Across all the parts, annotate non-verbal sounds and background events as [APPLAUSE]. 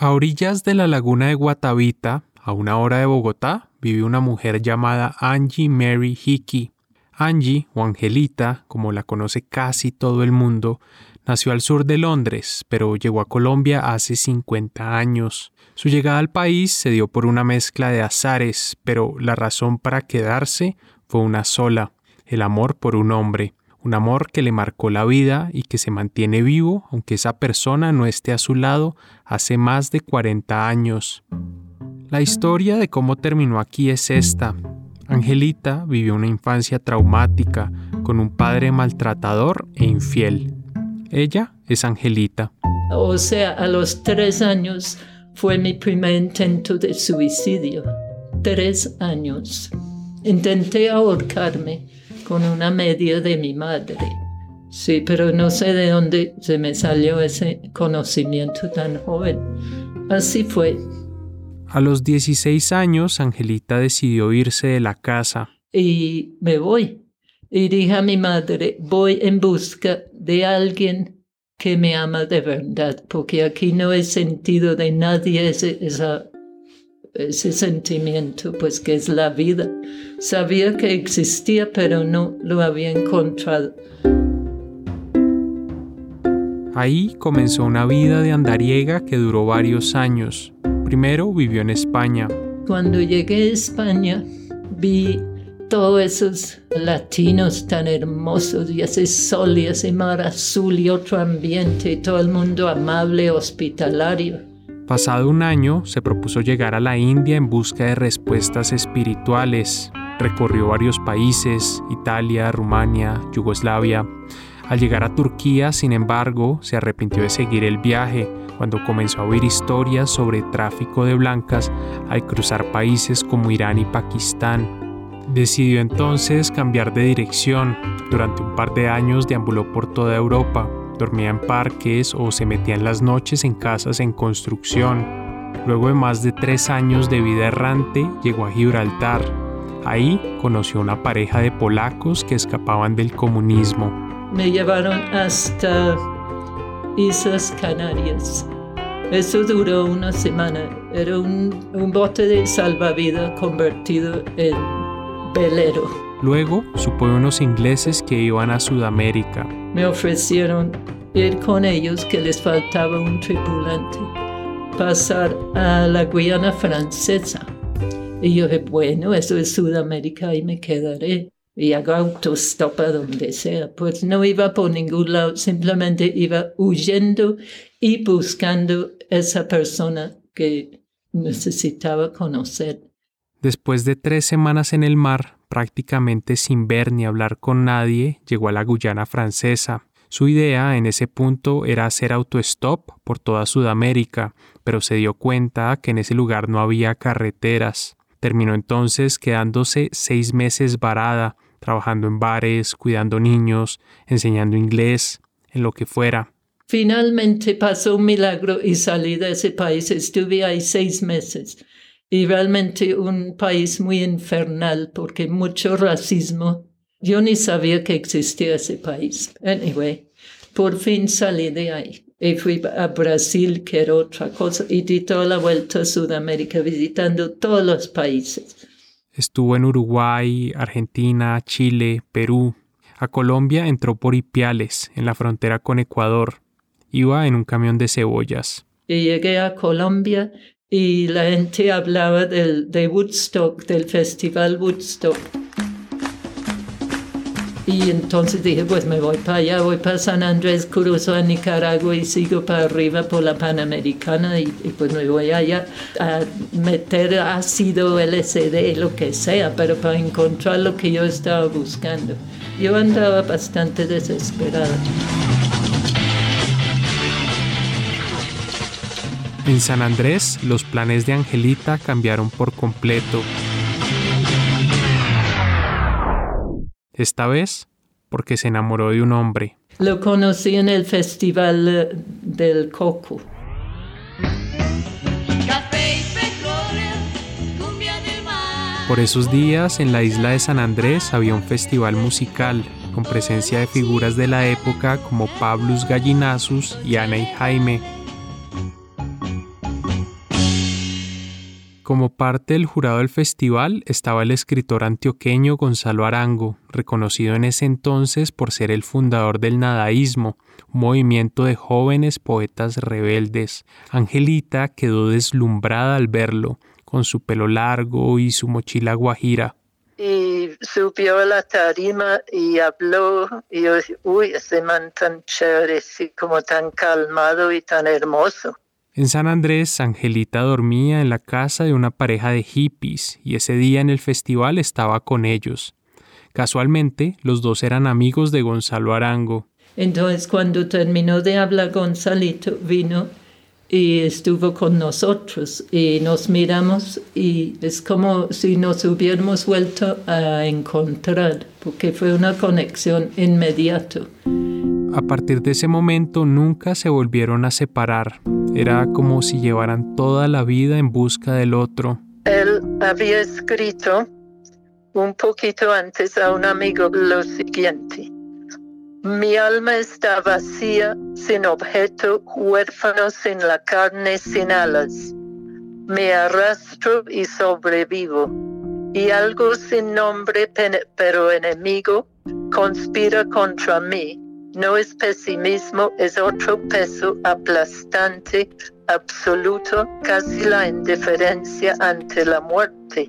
A orillas de la laguna de Guatavita, a una hora de Bogotá, vive una mujer llamada Angie Mary Hickey. Angie, o Angelita, como la conoce casi todo el mundo, nació al sur de Londres, pero llegó a Colombia hace 50 años. Su llegada al país se dio por una mezcla de azares, pero la razón para quedarse fue una sola, el amor por un hombre un amor que le marcó la vida y que se mantiene vivo aunque esa persona no esté a su lado hace más de 40 años. La historia de cómo terminó aquí es esta. Angelita vivió una infancia traumática con un padre maltratador e infiel. Ella es Angelita. O sea, a los tres años fue mi primer intento de suicidio. Tres años. Intenté ahorcarme con una media de mi madre. Sí, pero no sé de dónde se me salió ese conocimiento tan joven. Así fue. A los 16 años, Angelita decidió irse de la casa. Y me voy. Y dije a mi madre, voy en busca de alguien que me ama de verdad, porque aquí no he sentido de nadie esa ese sentimiento, pues que es la vida. Sabía que existía, pero no lo había encontrado. Ahí comenzó una vida de andariega que duró varios años. Primero vivió en España. Cuando llegué a España, vi todos esos latinos tan hermosos y ese sol y ese mar azul y otro ambiente y todo el mundo amable, hospitalario. Pasado un año, se propuso llegar a la India en busca de respuestas espirituales. Recorrió varios países, Italia, Rumania, Yugoslavia. Al llegar a Turquía, sin embargo, se arrepintió de seguir el viaje cuando comenzó a oír historias sobre tráfico de blancas al cruzar países como Irán y Pakistán. Decidió entonces cambiar de dirección. Durante un par de años deambuló por toda Europa, dormía en parques o se metía en las noches en casas en construcción. Luego de más de tres años de vida errante, llegó a Gibraltar. Ahí conoció una pareja de polacos que escapaban del comunismo. Me llevaron hasta Islas Canarias. Eso duró una semana. Era un, un bote de salvavidas convertido en velero. Luego supo de unos ingleses que iban a Sudamérica. Me ofrecieron ir con ellos que les faltaba un tripulante, pasar a la Guiana francesa. Y yo dije, bueno, eso es Sudamérica y me quedaré. Y hago autostop a donde sea. Pues no iba por ningún lado, simplemente iba huyendo y buscando esa persona que necesitaba conocer. Después de tres semanas en el mar, prácticamente sin ver ni hablar con nadie, llegó a la Guyana francesa. Su idea en ese punto era hacer autostop por toda Sudamérica, pero se dio cuenta que en ese lugar no había carreteras. Terminó entonces quedándose seis meses varada, trabajando en bares, cuidando niños, enseñando inglés, en lo que fuera. Finalmente pasó un milagro y salí de ese país. Estuve ahí seis meses y realmente un país muy infernal porque mucho racismo. Yo ni sabía que existía ese país. Anyway, por fin salí de ahí y fui a Brasil, que era otra cosa, y di toda la vuelta a Sudamérica visitando todos los países. Estuvo en Uruguay, Argentina, Chile, Perú. A Colombia entró por Ipiales, en la frontera con Ecuador. Iba en un camión de cebollas. Y llegué a Colombia y la gente hablaba del, de Woodstock, del festival Woodstock. Y entonces dije, pues me voy para allá, voy para San Andrés, cruzo a Nicaragua y sigo para arriba por la Panamericana y, pues me voy allá a meter ácido, LSD, lo que sea, pero para encontrar lo que yo estaba buscando. Yo andaba bastante desesperada. En San Andrés, los planes de Angelita cambiaron por completo. Esta vez porque se enamoró de un hombre. Lo conocí en el Festival eh, del Coco. Por esos días, en la isla de San Andrés había un festival musical con presencia de figuras de la época como Pablus Gallinazus y Ana y Jaime, Como parte del jurado del festival estaba el escritor antioqueño Gonzalo Arango, reconocido en ese entonces por ser el fundador del nadaísmo, un movimiento de jóvenes poetas rebeldes. Angelita quedó deslumbrada al verlo, con su pelo largo y su mochila guajira. Y subió a la tarima y habló, y yo dije, uy, ese man tan chévere, como tan calmado y tan hermoso. En San Andrés, Angelita dormía en la casa de una pareja de hippies y ese día en el festival estaba con ellos. Casualmente, los dos eran amigos de Gonzalo Arango. Entonces, cuando terminó de hablar Gonzalito, vino y estuvo con nosotros y nos miramos y es como si nos hubiéramos vuelto a encontrar, porque fue una conexión inmediata. A partir de ese momento nunca se volvieron a separar. Era como si llevaran toda la vida en busca del otro. Él había escrito un poquito antes a un amigo lo siguiente. Mi alma está vacía, sin objeto, huérfano, sin la carne, sin alas. Me arrastro y sobrevivo. Y algo sin nombre, pero enemigo, conspira contra mí no es pesimismo, es otro peso aplastante, absoluto, casi la indiferencia ante la muerte.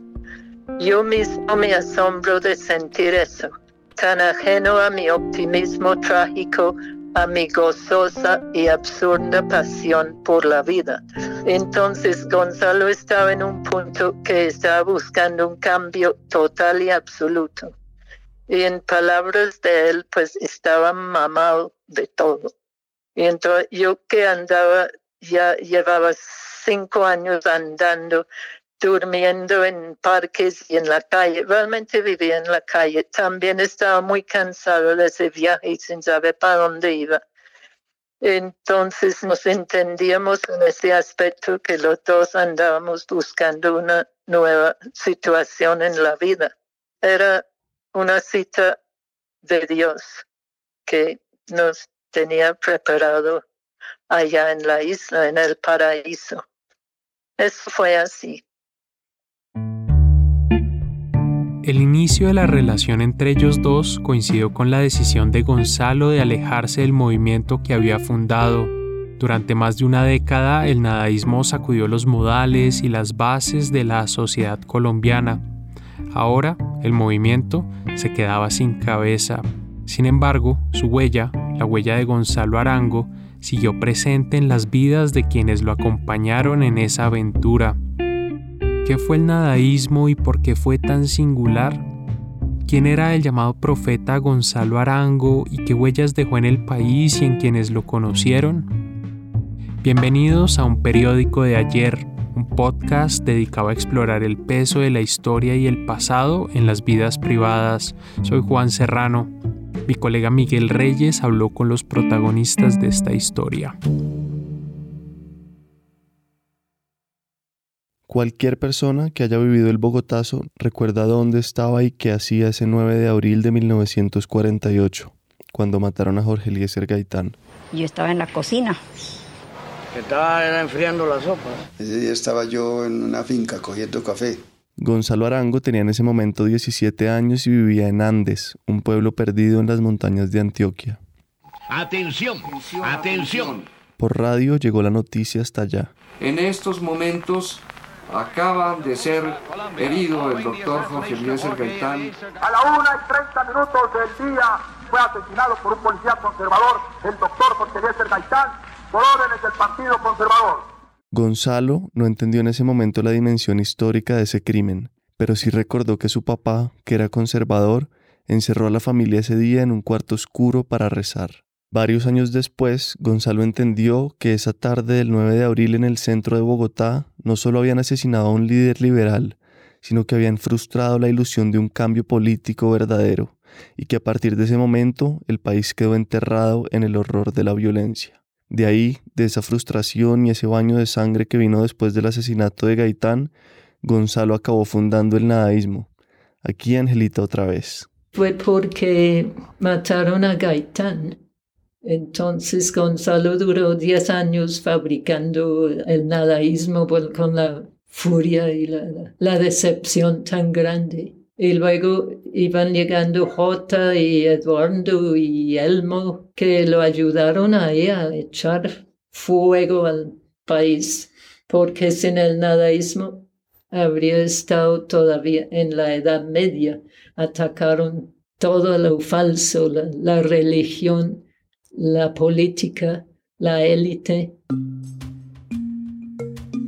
Yo mismo me asombro de sentir eso, tan ajeno a mi optimismo trágico, a mi gozosa y absurda pasión por la vida. Entonces Gonzalo estaba en un punto que estaba buscando un cambio total y absoluto. Y en palabras de él, pues estaba mamado de todo. Y entonces yo que andaba, ya llevaba cinco años andando, durmiendo en parques y en la calle. Realmente vivía en la calle. También estaba muy cansado de ese viaje y sin saber para dónde iba. Entonces nos entendíamos en ese aspecto que los dos andábamos buscando una nueva situación en la vida. Era una cita de Dios que nos tenía preparado allá en la isla, en el paraíso. Eso fue así. El inicio de la relación entre ellos dos coincidió con la decisión de Gonzalo de alejarse del movimiento que había fundado. Durante más de una década el nadaísmo sacudió los modales y las bases de la sociedad colombiana. Ahora el movimiento se quedaba sin cabeza. Sin embargo, su huella, la huella de Gonzalo Arango, siguió presente en las vidas de quienes lo acompañaron en esa aventura. ¿Qué fue el nadaísmo y por qué fue tan singular? ¿Quién era el llamado profeta Gonzalo Arango y qué huellas dejó en el país y en quienes lo conocieron? Bienvenidos a un periódico de ayer, un podcast dedicado a explorar el peso de la historia y el pasado en las vidas privadas. Soy Juan Serrano. Mi colega Miguel Reyes habló con los protagonistas de esta historia. Cualquier persona que haya vivido el Bogotazo recuerda dónde estaba y qué hacía ese 9 de abril de 1948, cuando mataron a Jorge Eliezer Gaitán. Yo estaba en la cocina estaba enfriando la sopa. Ese día estaba yo en una finca cogiendo café. Gonzalo Arango tenía en ese momento 17 años y vivía en Andes, un pueblo perdido en las montañas de Antioquia. Atención, atención. Por radio llegó la noticia hasta allá. En estos momentos acaba de ser herido el doctor Jorge Eliezer Gaitán. A la una y 30 minutos del día fue asesinado por un policía conservador, el doctor Jorge Eliezer Gaitán, por órdenes del Partido Conservador. Gonzalo no entendió en ese momento la dimensión histórica de ese crimen, pero sí recordó que su papá, que era conservador, encerró a la familia ese día en un cuarto oscuro para rezar. Varios años después, Gonzalo entendió que esa tarde del 9 de abril en el centro de Bogotá no solo habían asesinado a un líder liberal, sino que habían frustrado la ilusión de un cambio político verdadero, y que a partir de ese momento el país quedó enterrado en el horror de la violencia. De ahí, de esa frustración y ese baño de sangre que vino después del asesinato de Gaitán, Gonzalo acabó fundando el nadaísmo. Aquí Angelita otra vez. Fue porque mataron a Gaitán. Entonces Gonzalo duró 10 años fabricando el nadaísmo con la furia y la, decepción tan grande. Y luego iban llegando Jota y Eduardo y Elmo que lo ayudaron ahí a echar fuego al país, porque sin el nadaísmo habría estado todavía en la Edad Media. Atacaron todo lo falso, la religión, la política, la élite.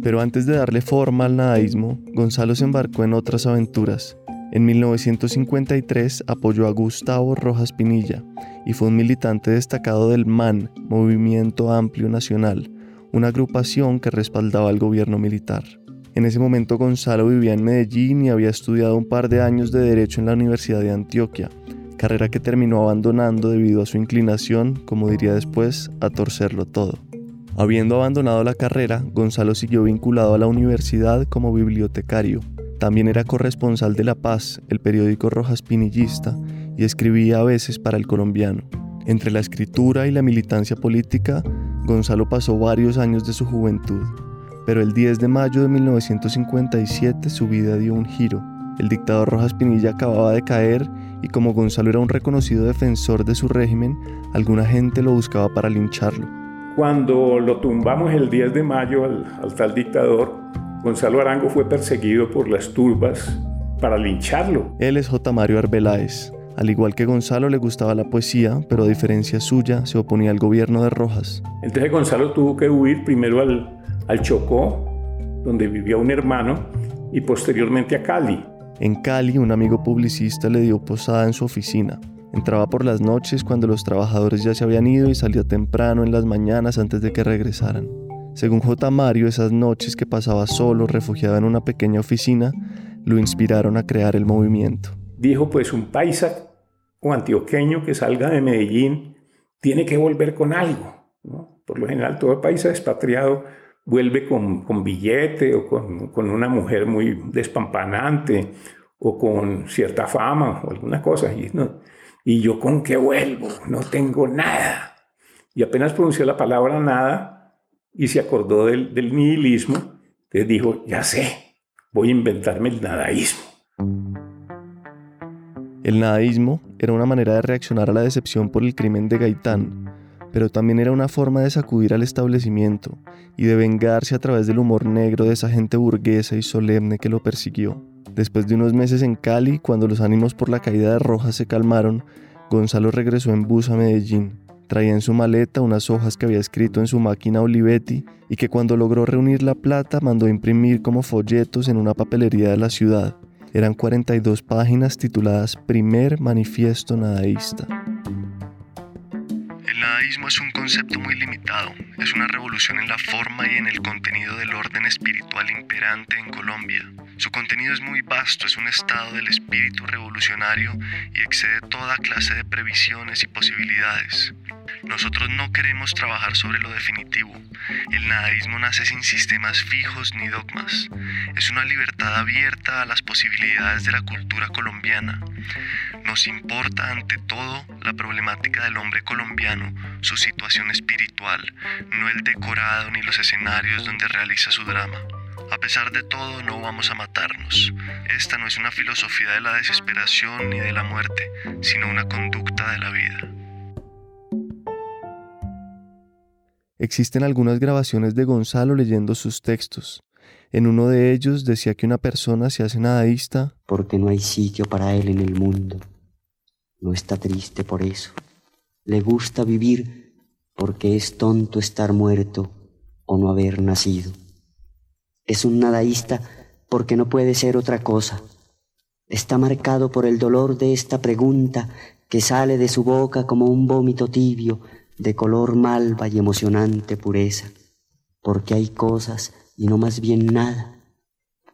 Pero antes de darle forma al nadaísmo, Gonzalo se embarcó en otras aventuras. En 1953 apoyó a Gustavo Rojas Pinilla y fue un militante destacado del MAN, Movimiento Amplio Nacional, una agrupación que respaldaba al gobierno militar. En ese momento Gonzalo vivía en Medellín y había estudiado un par de años de Derecho en la Universidad de Antioquia, carrera que terminó abandonando debido a su inclinación, como diría después, a torcerlo todo. Habiendo abandonado la carrera, Gonzalo siguió vinculado a la universidad como bibliotecario. También era corresponsal de La Paz, el periódico rojas pinillista, y escribía a veces para el colombiano. Entre la escritura y la militancia política, Gonzalo pasó varios años de su juventud. Pero el 10 de mayo de 1957 su vida dio un giro. El dictador Rojas Pinilla acababa de caer y como Gonzalo era un reconocido defensor de su régimen, alguna gente lo buscaba para lincharlo. Cuando lo tumbamos el 10 de mayo al, tal dictador, Gonzalo Arango fue perseguido por las turbas para lincharlo. Él es J. Mario Arbeláez. Al igual que Gonzalo le gustaba la poesía, pero a diferencia suya se oponía al gobierno de Rojas. Entonces Gonzalo tuvo que huir primero al, al Chocó, donde vivía un hermano, y posteriormente a Cali. En Cali, un amigo publicista le dio posada en su oficina. Entraba por las noches cuando los trabajadores ya se habían ido y salía temprano en las mañanas antes de que regresaran. Según J. Mario, esas noches que pasaba solo, refugiado en una pequeña oficina, lo inspiraron a crear el movimiento. Dijo, pues un paisa o antioqueño que salga de Medellín tiene que volver con algo. Por lo general, todo paisa expatriado vuelve con, con billete o con, con, una mujer muy despampanante o con cierta fama o alguna cosa. Y no, ¿Y yo con qué vuelvo? No tengo nada. Y apenas pronunció la palabra nada y se acordó del, nihilismo, entonces dijo, ya sé, voy a inventarme el nadaísmo. El nadaísmo era una manera de reaccionar a la decepción por el crimen de Gaitán, pero también era una forma de sacudir al establecimiento y de vengarse a través del humor negro de esa gente burguesa y solemne que lo persiguió. Después de unos meses en Cali, cuando los ánimos por la caída de Rojas se calmaron, Gonzalo regresó en bus a Medellín. Traía en su maleta unas hojas que había escrito en su máquina Olivetti y que cuando logró reunir la plata mandó imprimir como folletos en una papelería de la ciudad. Eran 42 páginas tituladas Primer Manifiesto Nadaísta. El nadaísmo es un concepto muy limitado. Es una revolución en la forma y en el contenido del orden espiritual imperante en Colombia. Su contenido es muy vasto, es un estado del espíritu revolucionario y excede toda clase de previsiones y posibilidades. Nosotros no queremos trabajar sobre lo definitivo. El nadaísmo nace sin sistemas fijos ni dogmas. Es una libertad abierta a las posibilidades de la cultura colombiana. Nos importa ante todo la problemática del hombre colombiano, su situación espiritual, no el decorado ni los escenarios donde realiza su drama. A pesar de todo, no vamos a matarnos. Esta no es una filosofía de la desesperación ni de la muerte, sino una conducta de la vida. Existen algunas grabaciones de Gonzalo leyendo sus textos. En uno de ellos decía que una persona se hace nadaísta porque no hay sitio para él en el mundo. No está triste por eso. Le gusta vivir porque es tonto estar muerto o no haber nacido. Es un nadaísta porque no puede ser otra cosa. Está marcado por el dolor de esta pregunta que sale de su boca como un vómito tibio de color malva y emocionante pureza. Porque hay cosas y no más bien nada.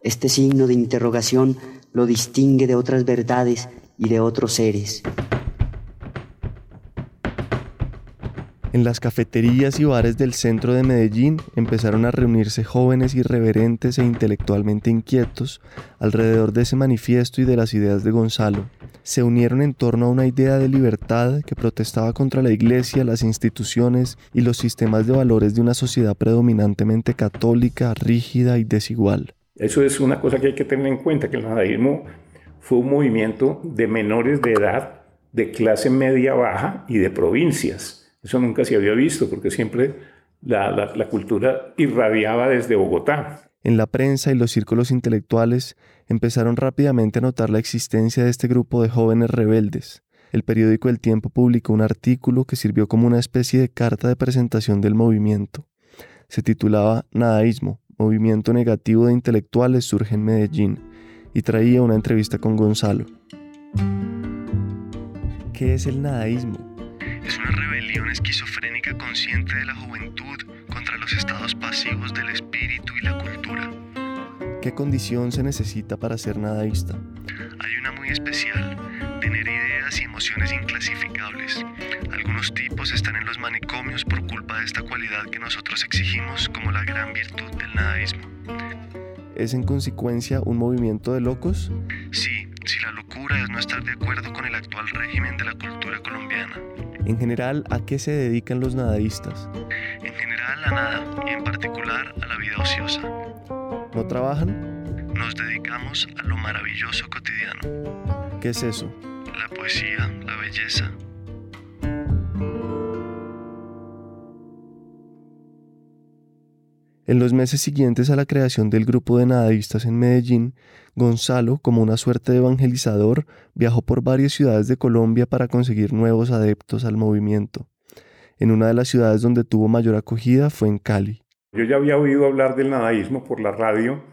Este signo de interrogación lo distingue de otras verdades y de otros seres. En las cafeterías y bares del centro de Medellín empezaron a reunirse jóvenes irreverentes e intelectualmente inquietos alrededor de ese manifiesto y de las ideas de Gonzalo. Se unieron en torno a una idea de libertad que protestaba contra la iglesia, las instituciones y los sistemas de valores de una sociedad predominantemente católica, rígida y desigual. Eso es una cosa que hay que tener en cuenta, que el nadaísmo fue un movimiento de menores de edad, de clase media baja y de provincias. Eso nunca se había visto, porque siempre la, la cultura irradiaba desde Bogotá. En la prensa y los círculos intelectuales empezaron rápidamente a notar la existencia de este grupo de jóvenes rebeldes. El periódico El Tiempo publicó un artículo que sirvió como una especie de carta de presentación del movimiento. Se titulaba Nadaísmo, movimiento negativo de intelectuales surge en Medellín, y traía una entrevista con Gonzalo. ¿Qué es el nadaísmo? Rebelión esquizofrénica consciente de la juventud contra los estados pasivos del espíritu y la cultura. ¿Qué condición se necesita para ser nadaísta? Hay una muy especial, tener ideas y emociones inclasificables. Algunos tipos están en los manicomios por culpa de esta cualidad que nosotros exigimos como la gran virtud del nadaísmo. ¿Es en consecuencia un movimiento de locos? Sí, si la locura es no estar de acuerdo con el actual régimen de la cultura colombiana. En general, ¿a qué se dedican los nadaístas? En general a nada y en particular a la vida ociosa. ¿No trabajan? Nos dedicamos a lo maravilloso cotidiano. ¿Qué es eso? La poesía, la belleza, En los meses siguientes a la creación del grupo de nadadistas en Medellín, Gonzalo, como una suerte de evangelizador, viajó por varias ciudades de Colombia para conseguir nuevos adeptos al movimiento. En una de las ciudades donde tuvo mayor acogida fue en Cali. Yo ya había oído hablar del nadaísmo por la radio,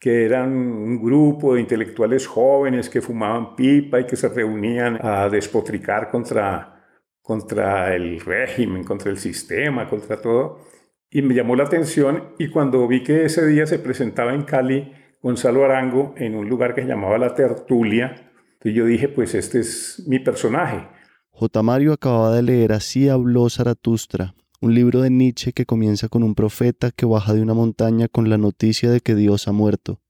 que eran un grupo de intelectuales jóvenes que fumaban pipa y que se reunían a despotricar contra, contra el régimen, contra el sistema, contra todo y me llamó la atención y cuando vi que ese día se presentaba en Cali Gonzalo Arango en un lugar que se llamaba La Tertulia, entonces yo dije, pues este es mi personaje. J. Mario acababa de leer Así habló Zaratustra, un libro de Nietzsche que comienza con un profeta que baja de una montaña con la noticia de que Dios ha muerto.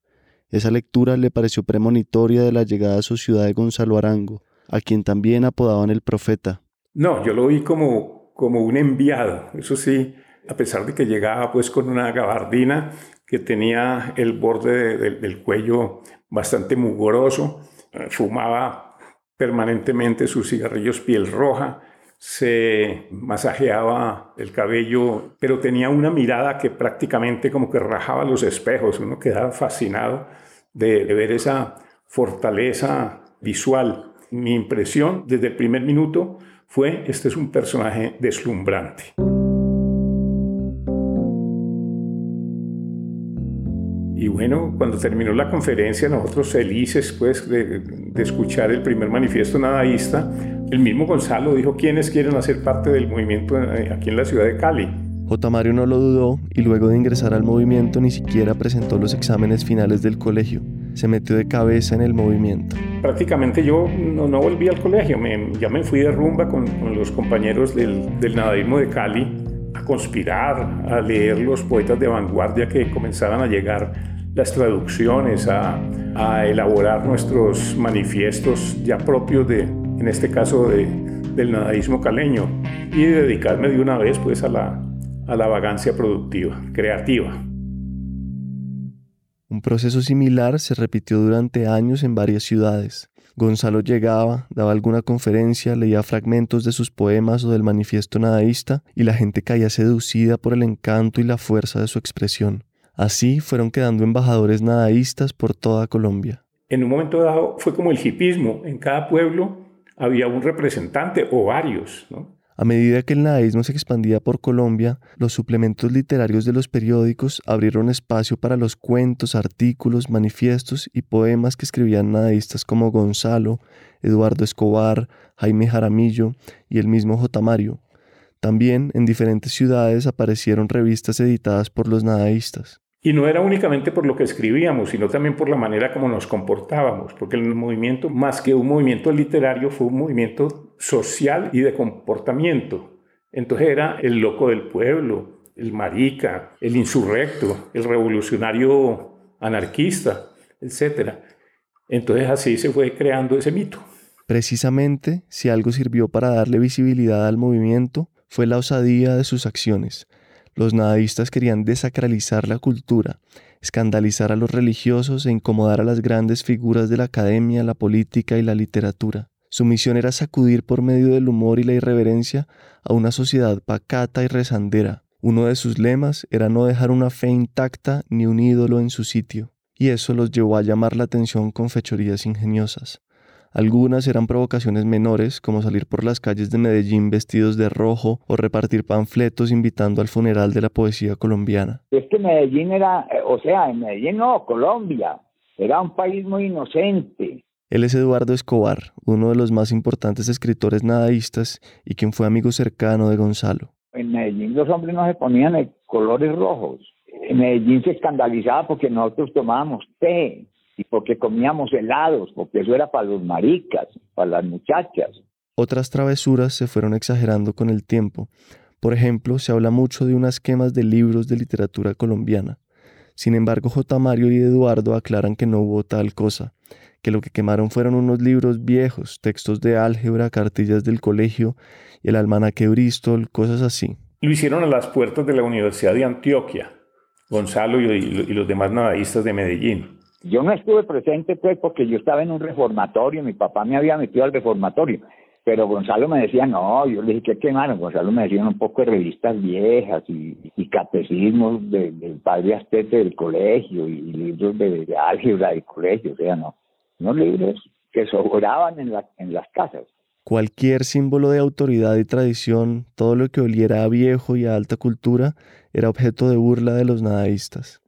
Esa lectura le pareció premonitoria de la llegada a su ciudad de Gonzalo Arango, a quien también apodaban el profeta. No, yo lo vi como, como un enviado, eso sí, a pesar de que llegaba pues con una gabardina que tenía el borde del cuello bastante mugroso, eh, fumaba permanentemente sus cigarrillos piel roja, se masajeaba el cabello, pero tenía una mirada que prácticamente como que rajaba los espejos, uno quedaba fascinado de, de ver esa fortaleza visual. Mi impresión desde el primer minuto fue, este es un personaje deslumbrante. Y bueno, cuando terminó la conferencia, nosotros felices pues, de, escuchar el primer manifiesto nadaísta, el mismo Gonzalo dijo quiénes quieren hacer parte del movimiento eh, aquí en la ciudad de Cali. J. Mario no lo dudó y luego de ingresar al movimiento ni siquiera presentó los exámenes finales del colegio. Se metió de cabeza en el movimiento. Prácticamente yo no, no volví al colegio, me, ya me fui de rumba con, con los compañeros del, del nadaísmo de Cali a conspirar, a leer los poetas de vanguardia que comenzaban a llegar, las traducciones, a, elaborar nuestros manifiestos ya propios de, en este caso, de, del nadaísmo caleño y dedicarme de una vez pues a la, a la vagancia productiva, creativa. Un proceso similar se repitió durante años en varias ciudades. Gonzalo llegaba, daba alguna conferencia, leía fragmentos de sus poemas o del manifiesto nadaísta y la gente caía seducida por el encanto y la fuerza de su expresión. Así fueron quedando embajadores nadaístas por toda Colombia. En un momento dado fue como el hipismo, en cada pueblo había un representante o varios, ¿no? A medida que el nadaísmo se expandía por Colombia, los suplementos literarios de los periódicos abrieron espacio para los cuentos, artículos, manifiestos y poemas que escribían nadaístas como Gonzalo, Eduardo Escobar, Jaime Jaramillo y el mismo J. Mario. También en diferentes ciudades aparecieron revistas editadas por los nadaístas. Y no era únicamente por lo que escribíamos, sino también por la manera como nos comportábamos, porque el movimiento, más que un movimiento literario, fue un movimiento social y de comportamiento. Entonces era el loco del pueblo, el marica, el insurrecto, el revolucionario anarquista, etc. Entonces así se fue creando ese mito. Precisamente, si algo sirvió para darle visibilidad al movimiento, fue la osadía de sus acciones los nadaístas querían desacralizar la cultura, escandalizar a los religiosos e incomodar a las grandes figuras de la academia, la política y la literatura. Su misión era sacudir por medio del humor y la irreverencia a una sociedad pacata y rezandera. Uno de sus lemas era no dejar una fe intacta ni un ídolo en su sitio, y eso los llevó a llamar la atención con fechorías ingeniosas. Algunas eran provocaciones menores, como salir por las calles de Medellín vestidos de rojo o repartir panfletos invitando al funeral de la poesía colombiana. Es que Medellín era, eh, o sea, en Medellín no, Colombia, era un país muy inocente. Él es Eduardo Escobar, uno de los más importantes escritores nadaístas y quien fue amigo cercano de Gonzalo. En Medellín los hombres no se ponían colores rojos. En Medellín se escandalizaba porque nosotros tomábamos té y porque comíamos helados, porque eso era para los maricas, para las muchachas. Otras travesuras se fueron exagerando con el tiempo. Por ejemplo, se habla mucho de unas quemas de libros de literatura colombiana. Sin embargo, J. Mario y Eduardo aclaran que no hubo tal cosa, que lo que quemaron fueron unos libros viejos, textos de álgebra, cartillas del colegio, el almanaque Bristol, cosas así. Lo hicieron a las puertas de la Universidad de Antioquia, Gonzalo y, y los demás nadaístas de Medellín. Yo no estuve presente pues porque yo estaba en un reformatorio, mi papá me había metido al reformatorio, pero Gonzalo me decía, no, yo le dije, ¿qué quemaron? Gonzalo me decía un poco de revistas viejas y, catecismos del padre Astete del colegio y libros de, álgebra del colegio, o sea, no, no libros que sobraban en, la, en las casas. Cualquier símbolo de autoridad y tradición, todo lo que oliera a viejo y a alta cultura, era objeto de burla de los nadaístas.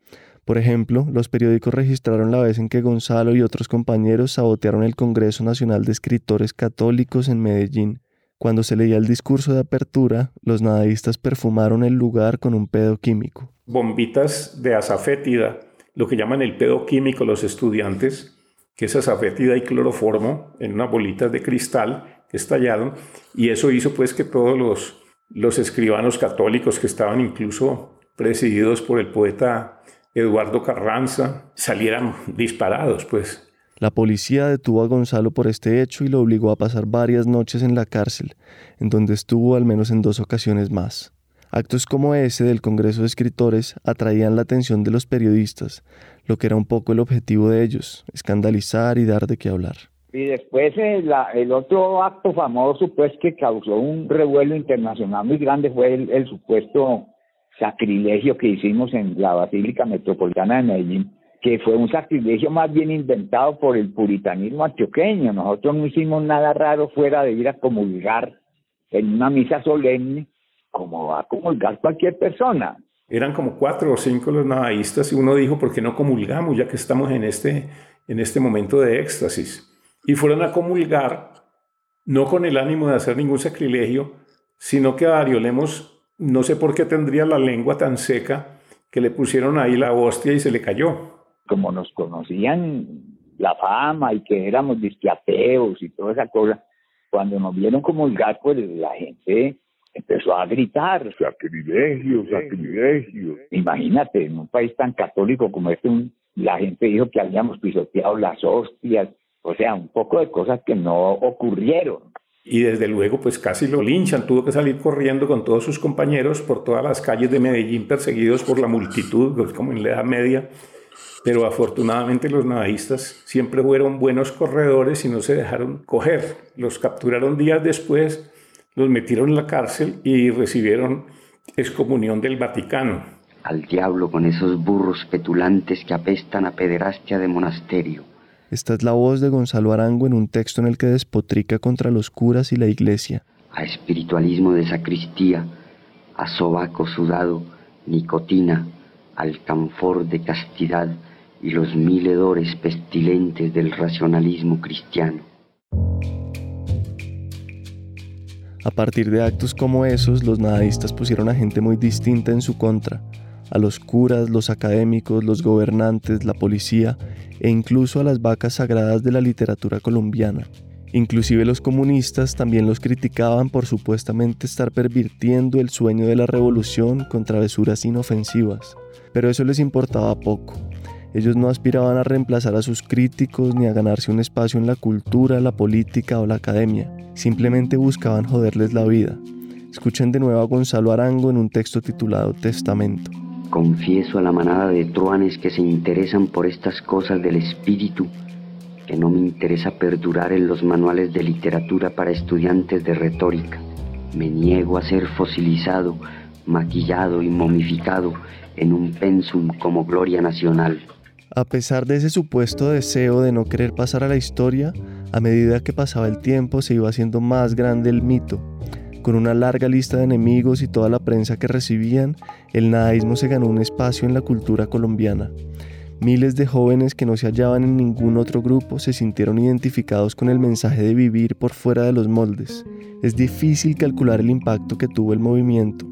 Por ejemplo, los periódicos registraron la vez en que Gonzalo y otros compañeros sabotearon el Congreso Nacional de Escritores Católicos en Medellín. Cuando se leía el discurso de apertura, los nadaístas perfumaron el lugar con un pedo químico. Bombitas de azafétida, lo que llaman el pedo químico los estudiantes, que es azafétida y cloroformo en unas bolitas de cristal que estallaron, y eso hizo pues que todos los, los escribanos católicos que estaban incluso presididos por el poeta Eduardo Carranza salieran disparados, pues. La policía detuvo a Gonzalo por este hecho y lo obligó a pasar varias noches en la cárcel, en donde estuvo al menos en dos ocasiones más. Actos como ese del Congreso de Escritores atraían la atención de los periodistas, lo que era un poco el objetivo de ellos, escandalizar y dar de qué hablar. Y después el, eh, el otro acto famoso, pues, que causó un revuelo internacional muy grande fue el supuesto sacrilegio que hicimos en la Basílica Metropolitana de Medellín, que fue un sacrilegio más bien inventado por el puritanismo antioqueño. Nosotros no hicimos nada raro fuera de ir a comulgar en una misa solemne, como va a comulgar cualquier persona. Eran como cuatro o cinco los nadaístas y uno dijo, ¿por qué no comulgamos ya que estamos en este, en este momento de éxtasis? Y fueron a comulgar, no con el ánimo de hacer ningún sacrilegio, sino que a no sé por qué tendría la lengua tan seca que le pusieron ahí la hostia y se le cayó. Como nos conocían la fama y que éramos disquiateos y toda esa cosa, cuando nos vieron como el gato, pues la gente empezó a gritar. Sacrilegio, sacrilegio. Imagínate, en un país tan católico como este, la gente dijo que habíamos pisoteado las hostias, o sea, un poco de cosas que no ocurrieron y desde luego pues casi lo linchan, tuvo que salir corriendo con todos sus compañeros por todas las calles de Medellín perseguidos por la multitud, pues, como en la Edad Media, pero afortunadamente los nadaístas siempre fueron buenos corredores y no se dejaron coger, los capturaron días después, los metieron en la cárcel y recibieron excomunión del Vaticano. Al diablo con esos burros petulantes que apestan a pederastia de monasterio esta es la voz de Gonzalo Arango en un texto en el que despotrica contra los curas y la iglesia. A espiritualismo de sacristía, a sobaco sudado, nicotina, al canfor de castidad y los mil hedores pestilentes del racionalismo cristiano. A partir de actos como esos, los nadaístas pusieron a gente muy distinta en su contra, a los curas, los académicos, los gobernantes, la policía e incluso a las vacas sagradas de la literatura colombiana. Inclusive los comunistas también los criticaban por supuestamente estar pervirtiendo el sueño de la revolución con travesuras inofensivas. Pero eso les importaba poco. Ellos no aspiraban a reemplazar a sus críticos ni a ganarse un espacio en la cultura, la política o la academia. Simplemente buscaban joderles la vida. Escuchen de nuevo a Gonzalo Arango en un texto titulado Testamento. Confieso a la manada de truanes que se interesan por estas cosas del espíritu que no me interesa perdurar en los manuales de literatura para estudiantes de retórica. Me niego a ser fosilizado, maquillado y momificado en un pensum como gloria nacional. A pesar de ese supuesto deseo de no querer pasar a la historia, a medida que pasaba el tiempo se iba haciendo más grande el mito. Con una larga lista de enemigos y toda la prensa que recibían, el nadaísmo se ganó un espacio en la cultura colombiana. Miles de jóvenes que no se hallaban en ningún otro grupo se sintieron identificados con el mensaje de vivir por fuera de los moldes. Es difícil calcular el impacto que tuvo el movimiento,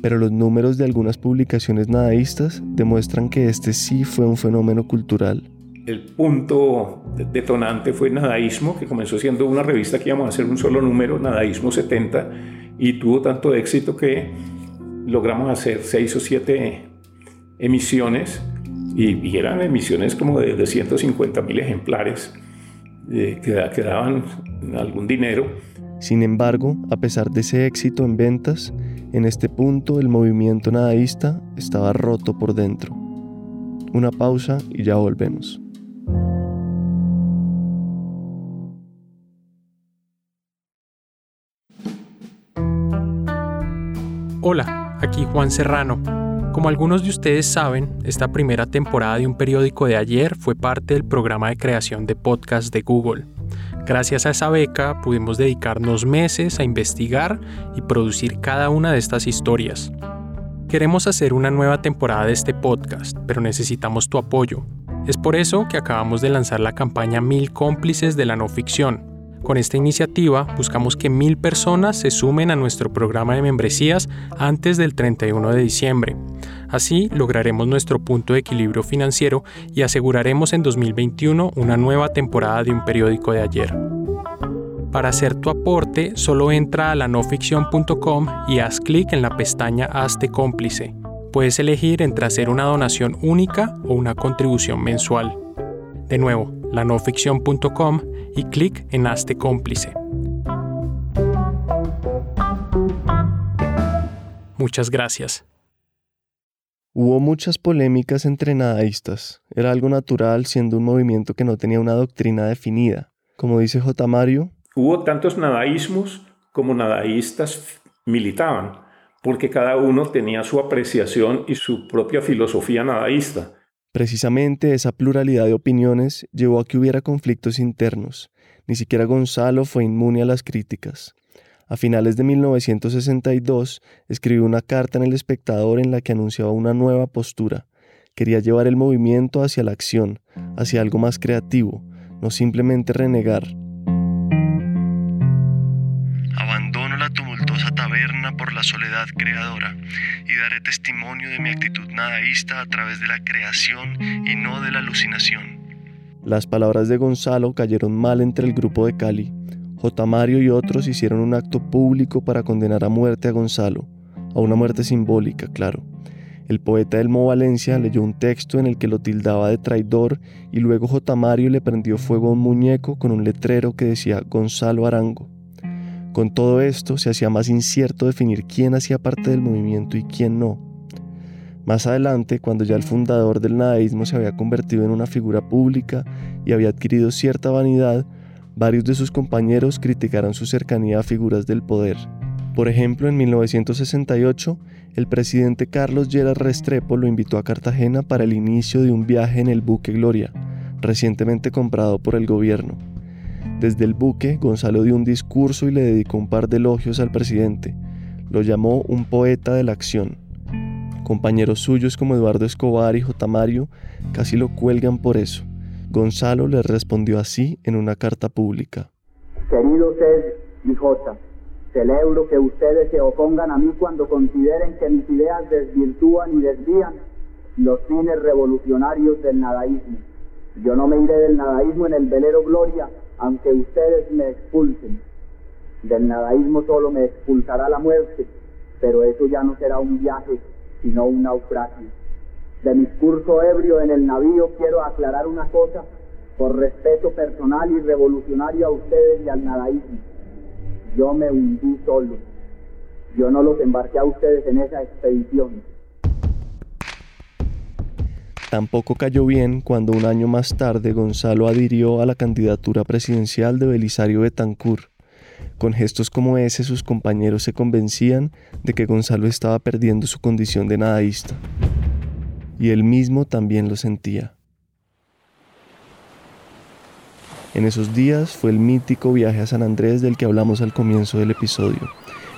pero los números de algunas publicaciones nadaístas demuestran que este sí fue un fenómeno cultural. El punto detonante fue Nadaísmo, que comenzó siendo una revista que íbamos a hacer un solo número, Nadaísmo 70, y tuvo tanto éxito que logramos hacer seis o siete emisiones, y, eran emisiones como de, de 150 mil ejemplares, eh, que, que daban algún dinero. Sin embargo, a pesar de ese éxito en ventas, en este punto el movimiento nadaísta estaba roto por dentro. Una pausa y ya volvemos. Hola, aquí Juan Serrano. Como algunos de ustedes saben, esta primera temporada de un periódico de ayer fue parte del programa de creación de podcast de Google. Gracias a esa beca pudimos dedicarnos meses a investigar y producir cada una de estas historias. Queremos hacer una nueva temporada de este podcast, pero necesitamos tu apoyo. Es por eso que acabamos de lanzar la campaña Mil cómplices de la no ficción, con esta iniciativa buscamos que mil personas se sumen a nuestro programa de membresías antes del 31 de diciembre. Así lograremos nuestro punto de equilibrio financiero y aseguraremos en 2021 una nueva temporada de un periódico de ayer. Para hacer tu aporte, solo entra a lanoficción.com y haz clic en la pestaña Hazte cómplice. Puedes elegir entre hacer una donación única o una contribución mensual. De nuevo, lanoficción.com y clic en Hazte cómplice. Muchas gracias. Hubo muchas polémicas entre nadaístas. Era algo natural siendo un movimiento que no tenía una doctrina definida. Como dice J. Mario, hubo tantos nadaísmos como nadaístas militaban, porque cada uno tenía su apreciación y su propia filosofía nadaísta. Precisamente esa pluralidad de opiniones llevó a que hubiera conflictos internos. Ni siquiera Gonzalo fue inmune a las críticas. A finales de 1962 escribió una carta en El Espectador en la que anunciaba una nueva postura. Quería llevar el movimiento hacia la acción, hacia algo más creativo, no simplemente renegar, tumultuosa taberna por la soledad creadora, y daré testimonio de mi actitud nadaísta a través de la creación y no de la alucinación. Las palabras de Gonzalo cayeron mal entre el grupo de Cali. J. Mario y otros hicieron un acto público para condenar a muerte a Gonzalo, a una muerte simbólica, claro. El poeta Elmo Valencia leyó un texto en el que lo tildaba de traidor y luego J. Mario le prendió fuego a un muñeco con un letrero que decía Gonzalo Arango. Con todo esto se hacía más incierto definir quién hacía parte del movimiento y quién no. Más adelante, cuando ya el fundador del nadaísmo se había convertido en una figura pública y había adquirido cierta vanidad, varios de sus compañeros criticaron su cercanía a figuras del poder. Por ejemplo, en 1968, el presidente Carlos Gerard Restrepo lo invitó a Cartagena para el inicio de un viaje en el buque Gloria, recientemente comprado por el gobierno. Desde el buque, Gonzalo dio un discurso y le dedicó un par de elogios al presidente. Lo llamó un poeta de la acción. Compañeros suyos como Eduardo Escobar y J. Mario casi lo cuelgan por eso. Gonzalo les respondió así en una carta pública. Querido Ed y J, celebro que ustedes se opongan a mí cuando consideren que mis ideas desvirtúan y desvían los fines revolucionarios del nadaísmo. Yo no me iré del nadaísmo en el velero Gloria aunque ustedes me expulsen. Del nadaísmo solo me expulsará la muerte, pero eso ya no será un viaje, sino un naufragio. De mi curso ebrio en el navío quiero aclarar una cosa por respeto personal y revolucionario a ustedes y al nadaísmo. Yo me hundí solo. Yo no los embarqué a ustedes en esa expedición. Tampoco cayó bien cuando un año más tarde Gonzalo adhirió a la candidatura presidencial de Belisario Betancourt. Con gestos como ese sus compañeros se convencían de que Gonzalo estaba perdiendo su condición de nadaísta. Y él mismo también lo sentía. En esos días fue el mítico viaje a San Andrés del que hablamos al comienzo del episodio,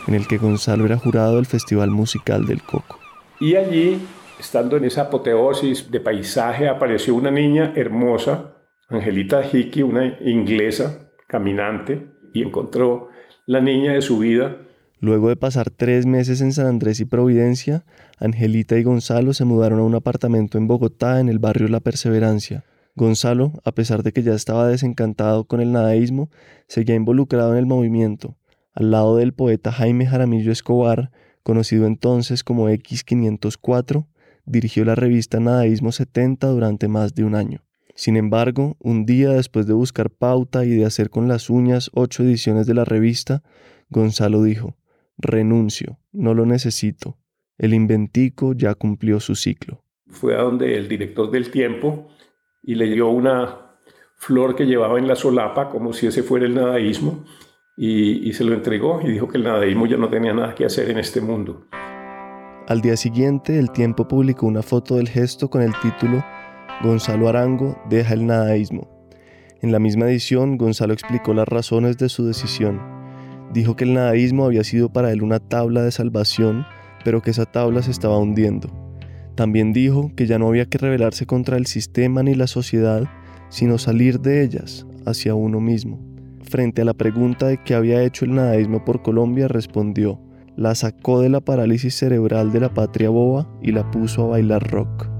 en el que Gonzalo era jurado del Festival Musical del Coco. Y allí, estando en esa apoteosis de paisaje, apareció una niña hermosa, Angelita Hickey, una inglesa caminante, y encontró la niña de su vida. Luego de pasar tres meses en San Andrés y Providencia, Angelita y Gonzalo se mudaron a un apartamento en Bogotá en el barrio La Perseverancia. Gonzalo, a pesar de que ya estaba desencantado con el nadaísmo, seguía involucrado en el movimiento, al lado del poeta Jaime Jaramillo Escobar, conocido entonces como X504, dirigió la revista Nadaísmo 70 durante más de un año. Sin embargo, un día después de buscar pauta y de hacer con las uñas ocho ediciones de la revista, Gonzalo dijo, renuncio, no lo necesito, el inventico ya cumplió su ciclo. Fue a donde el director del tiempo y le dio una flor que llevaba en la solapa como si ese fuera el nadaísmo y, se lo entregó y dijo que el nadaísmo ya no tenía nada que hacer en este mundo. Al día siguiente, el tiempo publicó una foto del gesto con el título Gonzalo Arango deja el nadaísmo. En la misma edición, Gonzalo explicó las razones de su decisión. Dijo que el nadaísmo había sido para él una tabla de salvación, pero que esa tabla se estaba hundiendo. También dijo que ya no había que rebelarse contra el sistema ni la sociedad, sino salir de ellas, hacia uno mismo. Frente a la pregunta de qué había hecho el nadaísmo por Colombia, respondió, la sacó de la parálisis cerebral de la patria boba y la puso a bailar rock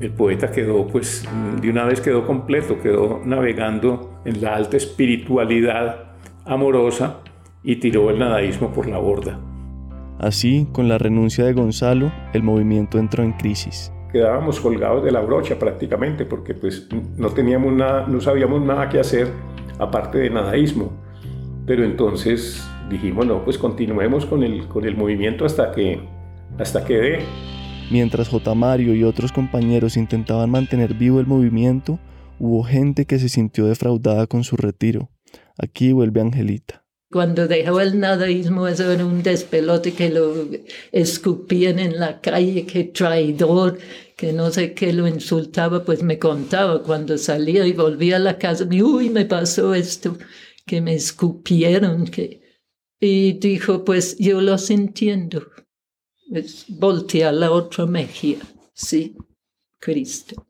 el poeta quedó, pues, de una vez quedó completo, quedó navegando en la alta espiritualidad amorosa y tiró el nadaísmo por la borda. Así, con la renuncia de Gonzalo, el movimiento entró en crisis. Quedábamos colgados de la brocha prácticamente porque pues no teníamos nada, no sabíamos nada que hacer aparte de nadaísmo. Pero entonces dijimos, no, pues continuemos con el, con el movimiento hasta que, hasta que dé. Mientras J. Mario y otros compañeros intentaban mantener vivo el movimiento, hubo gente que se sintió defraudada con su retiro. Aquí vuelve Angelita. Cuando dejó el nadaísmo, eso era un despelote que lo escupían en la calle, que traidor, que no sé qué lo insultaba, pues me contaba cuando salía y volvía a la casa, uy, me pasó esto, que me escupieron, que... Y dijo, pues yo los entiendo, es voltear la otra mejilla, ¿sí? Cristo.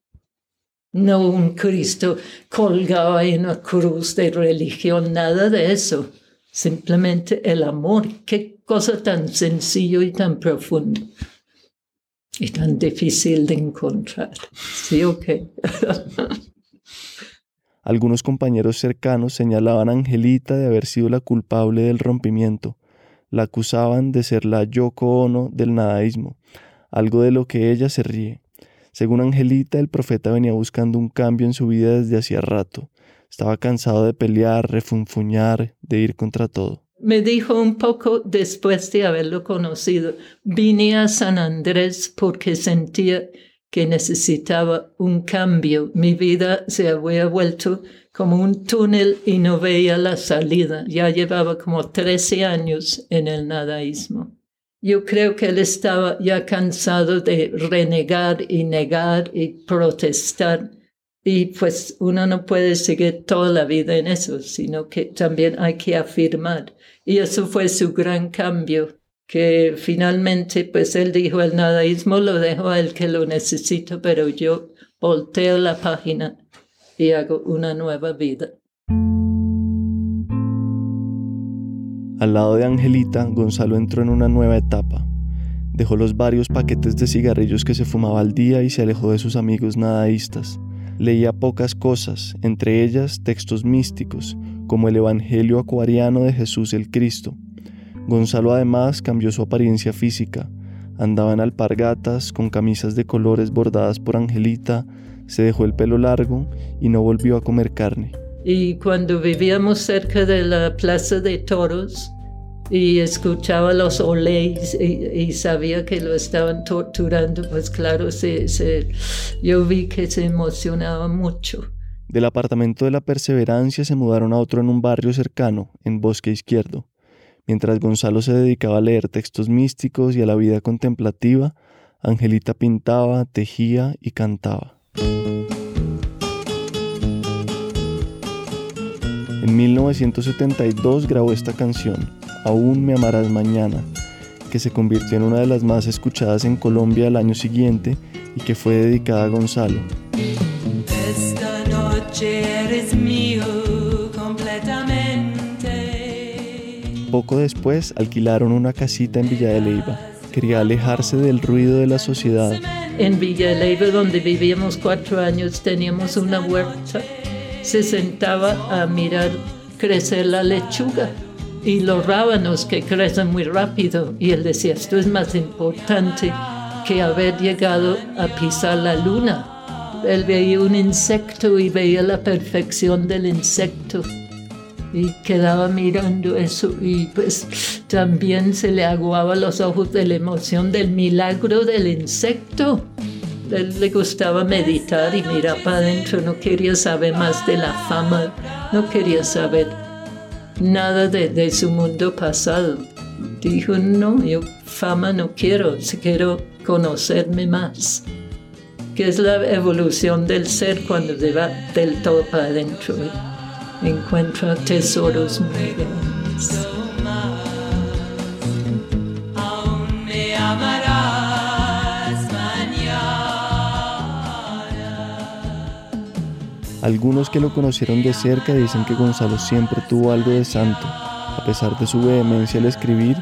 No un Cristo colgado en una cruz de religión, nada de eso. Simplemente el amor. Qué cosa tan sencillo y tan profundo. Y tan difícil de encontrar. Sí, ok. [LAUGHS] Algunos compañeros cercanos señalaban a Angelita de haber sido la culpable del rompimiento la acusaban de ser la Yoko Ono del nadaísmo, algo de lo que ella se ríe. Según Angelita, el profeta venía buscando un cambio en su vida desde hacía rato. Estaba cansado de pelear, refunfuñar, de ir contra todo. Me dijo un poco después de haberlo conocido, vine a San Andrés porque sentía que necesitaba un cambio. Mi vida se había vuelto como un túnel y no veía la salida. Ya llevaba como 13 años en el nadaísmo. Yo creo que él estaba ya cansado de renegar y negar y protestar. Y pues uno no puede seguir toda la vida en eso, sino que también hay que afirmar. Y eso fue su gran cambio, que finalmente pues él dijo el nadaísmo lo dejo a él que lo necesito, pero yo volteo la página y hago una nueva vida. Al lado de Angelita, Gonzalo entró en una nueva etapa. Dejó los varios paquetes de cigarrillos que se fumaba al día y se alejó de sus amigos nadaístas. Leía pocas cosas, entre ellas textos místicos, como el Evangelio acuariano de Jesús el Cristo. Gonzalo además cambió su apariencia física. Andaba en alpargatas, con camisas de colores bordadas por Angelita, se dejó el pelo largo y no volvió a comer carne. Y cuando vivíamos cerca de la Plaza de Toros, y escuchaba los oleis y, sabía que lo estaban torturando, pues claro, se, se, yo vi que se emocionaba mucho. Del apartamento de la Perseverancia se mudaron a otro en un barrio cercano, en Bosque Izquierdo. Mientras Gonzalo se dedicaba a leer textos místicos y a la vida contemplativa, Angelita pintaba, tejía y cantaba. En 1972 grabó esta canción, Aún me amarás mañana, que se convirtió en una de las más escuchadas en Colombia el año siguiente y que fue dedicada a Gonzalo. Esta noche eres mío Poco después alquilaron una casita en Villa de Leyva. Quería alejarse del ruido de la sociedad. En Villa de Leyva, donde vivíamos cuatro años, teníamos una huerta. Se sentaba a mirar crecer la lechuga y los rábanos que crecen muy rápido. Y él decía, esto es más importante que haber llegado a pisar la luna. Él veía un insecto y veía la perfección del insecto y quedaba mirando eso y pues también se le aguaba los ojos de la emoción del milagro del insecto. Él le gustaba meditar y mirar para adentro, no quería saber más de la fama, no quería saber nada de, su mundo pasado. Dijo, no, yo fama no quiero, quiero conocerme más. Que es la evolución del ser cuando va del todo para adentro. Encuentra tesoros muy grandes. Algunos que lo conocieron de cerca dicen que Gonzalo siempre tuvo algo de santo. A pesar de su vehemencia al escribir,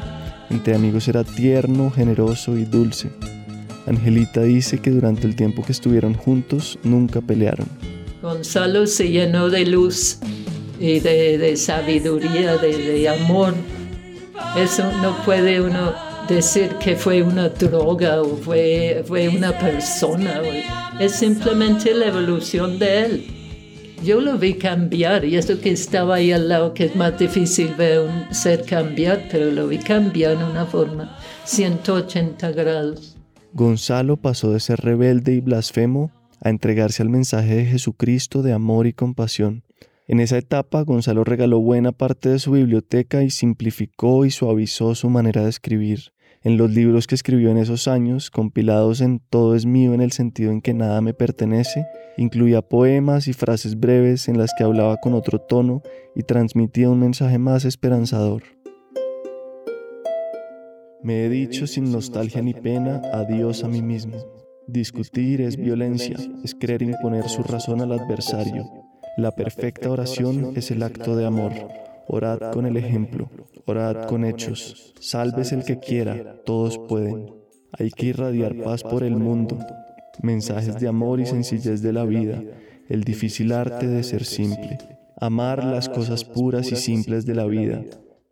entre amigos era tierno, generoso y dulce. Angelita dice que durante el tiempo que estuvieron juntos nunca pelearon. Gonzalo se llenó de luz y de, sabiduría, de, amor. Eso no puede uno decir que fue una droga o fue, fue una persona. Es simplemente la evolución de él. Yo lo vi cambiar y eso que estaba ahí al lado, que es más difícil ver un ser cambiar, pero lo vi cambiar en una forma 180 grados. Gonzalo pasó de ser rebelde y blasfemo a entregarse al mensaje de Jesucristo de amor y compasión. En esa etapa, Gonzalo regaló buena parte de su biblioteca y simplificó y suavizó su manera de escribir. En los libros que escribió en esos años, compilados en Todo es mío en el sentido en que nada me pertenece, incluía poemas y frases breves en las que hablaba con otro tono y transmitía un mensaje más esperanzador. Me he dicho sin nostalgia ni pena adiós a mí mismo. Discutir es violencia, es querer imponer su razón al adversario. La perfecta oración es el acto de amor. Orad con el ejemplo, orad con hechos. Salves el que quiera, todos pueden. Hay que irradiar paz por el mundo, mensajes de amor y sencillez de la vida, el difícil arte de ser simple. Amar las cosas puras y simples de la vida,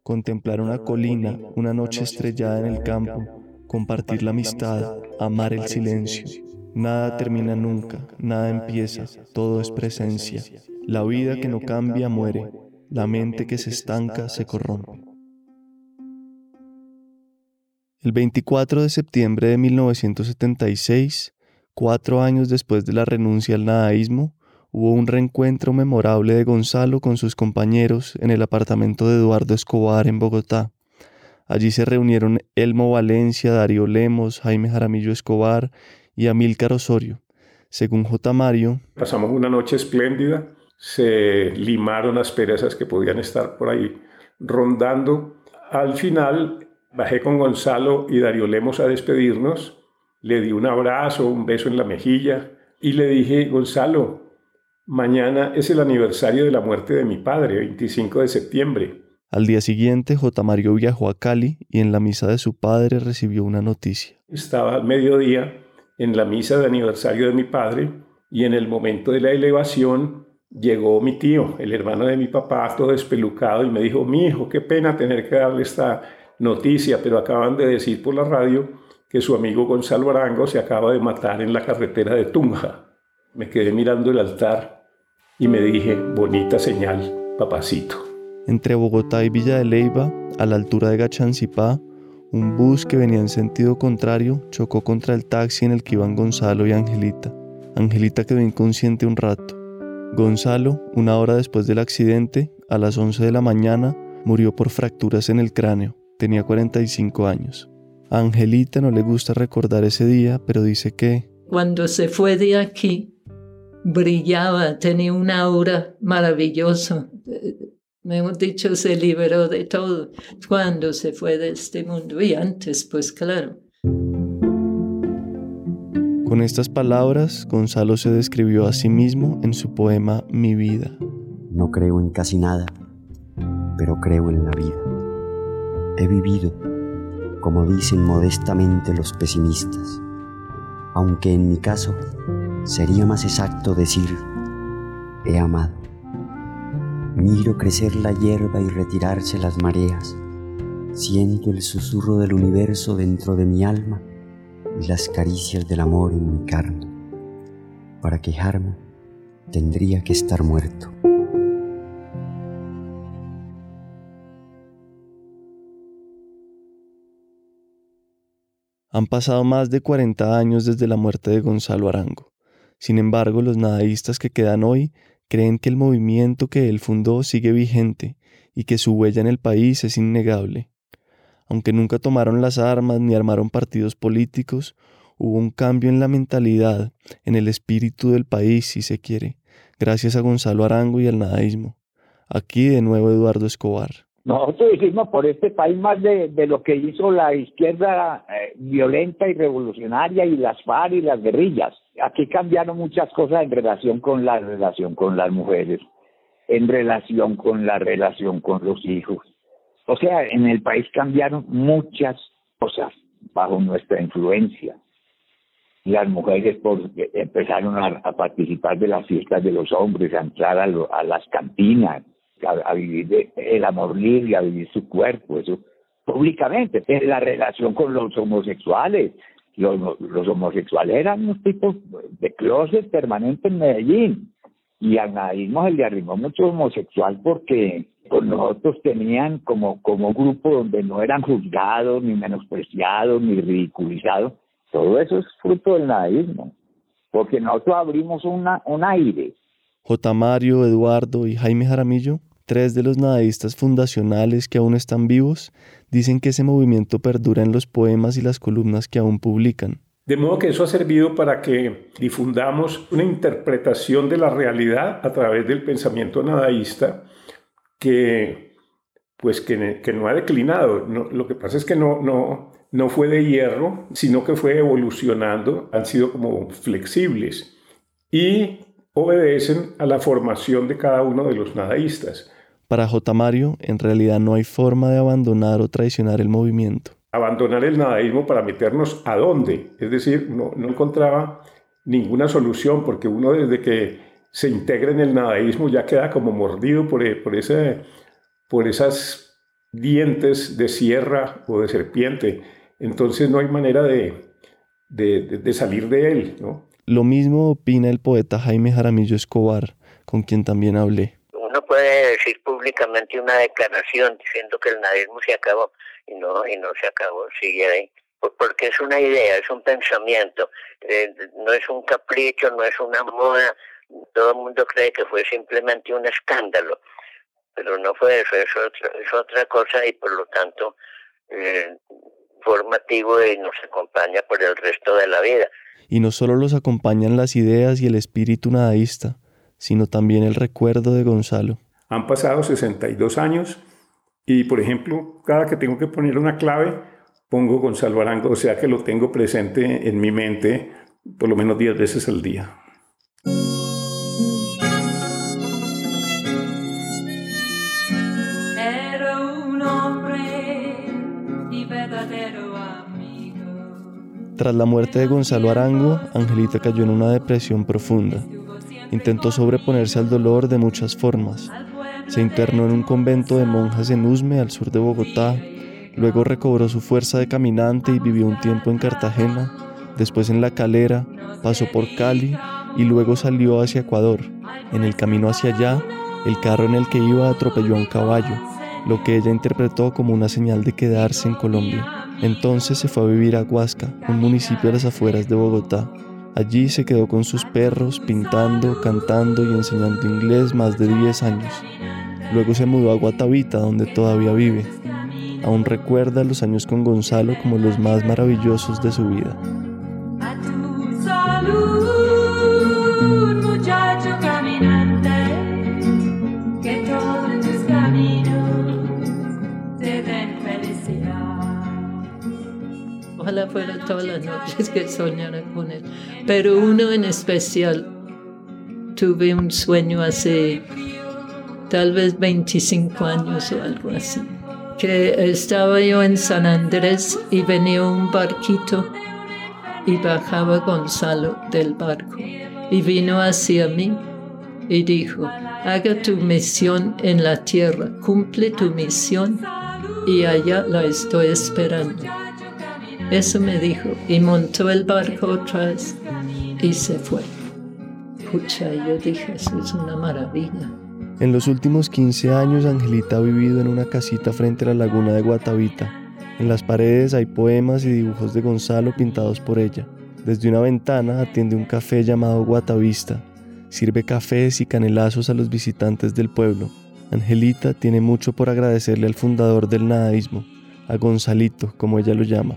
contemplar una colina, una noche estrellada en el campo, compartir la amistad, amar el silencio. Nada termina nunca, nada empieza, todo es presencia. La vida que no cambia muere, la mente que se estanca se corrompe. El 24 de septiembre de 1976, cuatro años después de la renuncia al nadaísmo, hubo un reencuentro memorable de Gonzalo con sus compañeros en el apartamento de Eduardo Escobar en Bogotá. Allí se reunieron Elmo Valencia, Darío Lemos, Jaime Jaramillo Escobar y Amílcar Osorio. Según J. Mario, pasamos una noche espléndida se limaron las perezas que podían estar por ahí rondando. Al final bajé con Gonzalo y Darío Lemos a despedirnos, le di un abrazo, un beso en la mejilla y le dije, Gonzalo, mañana es el aniversario de la muerte de mi padre, 25 de septiembre. Al día siguiente, J. Mario viajó a Cali y en la misa de su padre recibió una noticia. Estaba al mediodía en la misa de aniversario de mi padre y en el momento de la elevación llegó mi tío, el hermano de mi papá, todo espelucado, y me dijo, mi hijo, qué pena tener que darle esta noticia, pero acaban de decir por la radio que su amigo Gonzalo Arango se acaba de matar en la carretera de Tunja. Me quedé mirando el altar y me dije, bonita señal, papacito. Entre Bogotá y Villa de Leyva, a la altura de Gachancipá, un bus que venía en sentido contrario chocó contra el taxi en el que iban Gonzalo y Angelita. Angelita quedó inconsciente un rato. Gonzalo, una hora después del accidente, a las 11 de la mañana, murió por fracturas en el cráneo. Tenía 45 años. A Angelita no le gusta recordar ese día, pero dice que... Cuando se fue de aquí, brillaba, tenía un aura maravillosa. Mejor dicho, se liberó de todo cuando se fue de este mundo y antes, pues claro. Con estas palabras, Gonzalo se describió a sí mismo en su poema Mi vida. No creo en casi nada, pero creo en la vida. He vivido, como dicen modestamente los pesimistas, aunque en mi caso sería más exacto decir, he amado. Miro crecer la hierba y retirarse las mareas. Siento el susurro del universo dentro de mi alma y las caricias del amor en mi carne. Para quejarme, tendría que estar muerto. Han pasado más de 40 años desde la muerte de Gonzalo Arango. Sin embargo, los nadaístas que quedan hoy creen que el movimiento que él fundó sigue vigente y que su huella en el país es innegable. Aunque nunca tomaron las armas ni armaron partidos políticos, hubo un cambio en la mentalidad, en el espíritu del país, si se quiere, gracias a Gonzalo Arango y al nadaísmo. Aquí de nuevo Eduardo Escobar. Nosotros hicimos por este país más de, lo que hizo la izquierda eh, violenta y revolucionaria y las FARC y las guerrillas. Aquí cambiaron muchas cosas en relación con la relación con las mujeres, en relación con la relación con los hijos. O sea, en el país cambiaron muchas cosas bajo nuestra influencia. Las mujeres empezaron a, participar de las fiestas de los hombres, a entrar a las cantinas, a, vivir el amor libre, a vivir su cuerpo, eso públicamente. En la relación con los homosexuales, los, los homosexuales eran unos tipos de closet permanente en Medellín. Y al nadismo se le arrimó mucho homosexual porque con nosotros tenían como, como grupo donde no eran juzgados, ni menospreciados, ni ridiculizados. Todo eso es fruto del nadismo, porque nosotros abrimos una, un aire J. Mario, Eduardo y Jaime Jaramillo, tres de los nadaístas fundacionales que aún están vivos, dicen que ese movimiento perdura en los poemas y las columnas que aún publican. De modo que eso ha servido para que difundamos una interpretación de la realidad a través del pensamiento nadaísta que, pues que, que no ha declinado. lo que pasa es que no, no, no fue de hierro, sino que fue evolucionando, han sido como flexibles. Y obedecen a la formación de cada uno de los nadaístas. Para J. Mario, en realidad no hay forma de abandonar o traicionar el movimiento. Abandonar el nadaísmo para meternos a dónde. Es decir, no, encontraba ninguna solución porque uno desde que se integra en el nadaísmo ya queda como mordido por, por, ese, por esas dientes de sierra o de serpiente. Entonces no hay manera de, de, de salir de él. ¿no? Lo mismo opina el poeta Jaime Jaramillo Escobar, con quien también hablé. Uno puede decir públicamente una declaración diciendo que el nadismo se acabó y no, y no se acabó, sigue ahí. Porque es una idea, es un pensamiento, eh, no es un capricho, no es una moda. Todo el mundo cree que fue simplemente un escándalo, pero no fue eso, es otra, es otra cosa y por lo tanto eh, formativo y nos acompaña por el resto de la vida y no solo los acompañan las ideas y el espíritu nadaísta, sino también el recuerdo de Gonzalo. Han pasado 62 años y, por ejemplo, cada que tengo que poner una clave, pongo Gonzalo Arango, o sea que lo tengo presente en mi mente por lo menos 10 veces al día. Tras la muerte de Gonzalo Arango, Angelita cayó en una depresión profunda. Intentó sobreponerse al dolor de muchas formas. Se internó en un convento de monjas en Usme, al sur de Bogotá. Luego recobró su fuerza de caminante y vivió un tiempo en Cartagena. Después en La Calera, pasó por Cali y luego salió hacia Ecuador. En el camino hacia allá, El carro en el que iba atropelló a un caballo, lo que ella interpretó como una señal de quedarse en Colombia. Entonces se fue a vivir a Huasca, un municipio a las afueras de Bogotá. Allí se quedó con sus perros, pintando, cantando y enseñando inglés más de 10 años. Luego se mudó a Guatavita, donde todavía vive. Aún recuerda los años con Gonzalo como los más maravillosos de su vida. Ojalá fuera todas las noches que soñara con él. Pero uno en especial, tuve un sueño hace tal vez 25 años o algo así, que estaba yo en San Andrés y venía un barquito y bajaba Gonzalo del barco y vino hacia mí y dijo, haga tu misión en la tierra, cumple tu misión y allá la estoy esperando. Eso me dijo y montó el barco otra vez y se fue. Pucha, yo dije, eso es una maravilla. En los últimos 15 años, Angelita ha vivido en una casita frente a la laguna de Guatavita. En las paredes hay poemas y dibujos de Gonzalo pintados por ella. Desde una ventana atiende un café llamado Guatavista. Sirve cafés y canelazos a los visitantes del pueblo. Angelita tiene mucho por agradecerle al fundador del nadaísmo, a Gonzalito, como ella lo llama.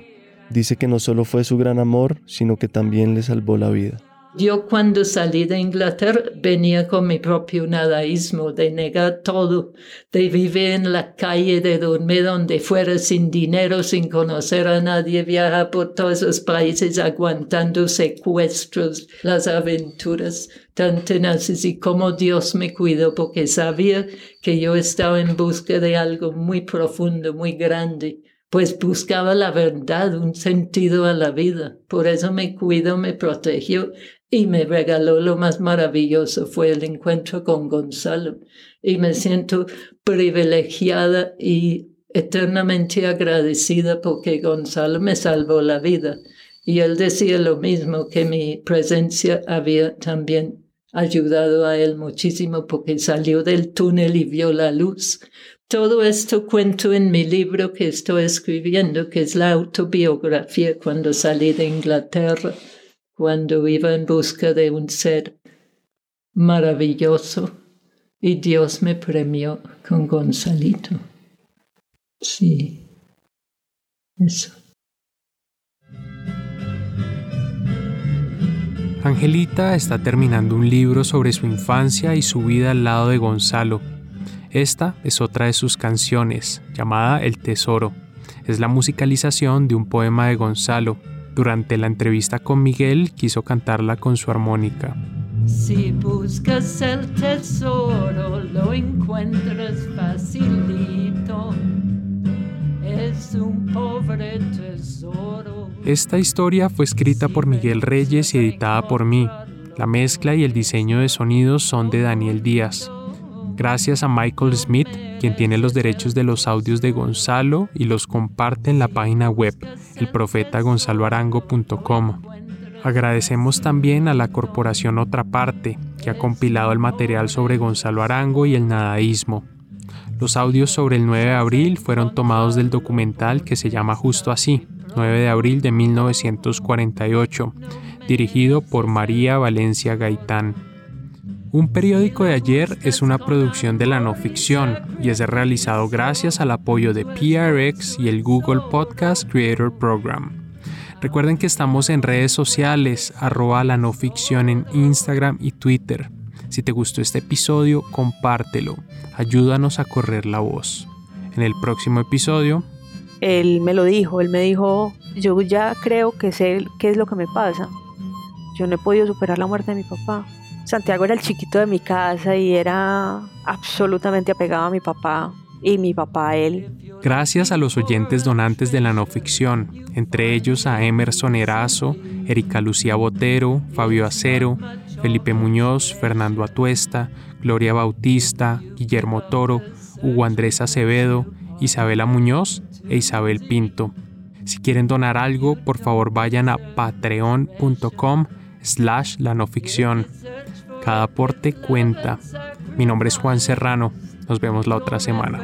Dice que no solo fue su gran amor, sino que también le salvó la vida. Yo cuando salí de Inglaterra venía con mi propio nadaísmo, de negar todo, de vivir en la calle, de dormir donde fuera sin dinero, sin conocer a nadie, viajar por todos los países aguantando secuestros, las aventuras tan tenaces y cómo Dios me cuidó porque sabía que yo estaba en busca de algo muy profundo, muy grande pues buscaba la verdad, un sentido a la vida. Por eso me cuidó, me protegió y me regaló lo más maravilloso, fue el encuentro con Gonzalo. Y me siento privilegiada y eternamente agradecida porque Gonzalo me salvó la vida. Y él decía lo mismo, que mi presencia había también ayudado a él muchísimo porque salió del túnel y vio la luz. Todo esto cuento en mi libro que estoy escribiendo, que es la autobiografía cuando salí de Inglaterra, cuando iba en busca de un ser maravilloso y Dios me premió con Gonzalito. Sí, eso. Angelita está terminando un libro sobre su infancia y su vida al lado de Gonzalo esta es otra de sus canciones, llamada El Tesoro. Es la musicalización de un poema de Gonzalo. Durante la entrevista con Miguel quiso cantarla con su armónica. Si buscas el tesoro, lo encuentras facilito. Es un pobre tesoro. Esta historia fue escrita por Miguel Reyes y editada por mí. La mezcla y el diseño de sonidos son de Daniel Díaz. Gracias a Michael Smith, quien tiene los derechos de los audios de Gonzalo y los comparte en la página web elprofetagonzaloarango.com. Agradecemos también a la corporación Otra Parte, que ha compilado el material sobre Gonzalo Arango y el nadaísmo. Los audios sobre el 9 de abril fueron tomados del documental que se llama Justo así, 9 de abril de 1948, dirigido por María Valencia Gaitán. Un periódico de ayer es una producción de la no ficción y es realizado gracias al apoyo de PRX y el Google Podcast Creator Program. Recuerden que estamos en redes sociales, arroba la no ficción en Instagram y Twitter. Si te gustó este episodio, compártelo. Ayúdanos a correr la voz. En el próximo episodio... Él me lo dijo, él me dijo, yo ya creo que sé qué es lo que me pasa. Yo no he podido superar la muerte de mi papá Santiago era el chiquito de mi casa y era absolutamente apegado a mi papá y mi papá a él. Gracias a los oyentes donantes de la no ficción, entre ellos a Emerson Erazo, Erika Lucía Botero, Fabio Acero, Felipe Muñoz, Fernando Atuesta, Gloria Bautista, Guillermo Toro, Hugo Andrés Acevedo, Isabela Muñoz e Isabel Pinto. Si quieren donar algo, por favor vayan a patreon.com slash la no. Cada aporte cuenta. Mi nombre es Juan Serrano. Nos vemos la otra semana.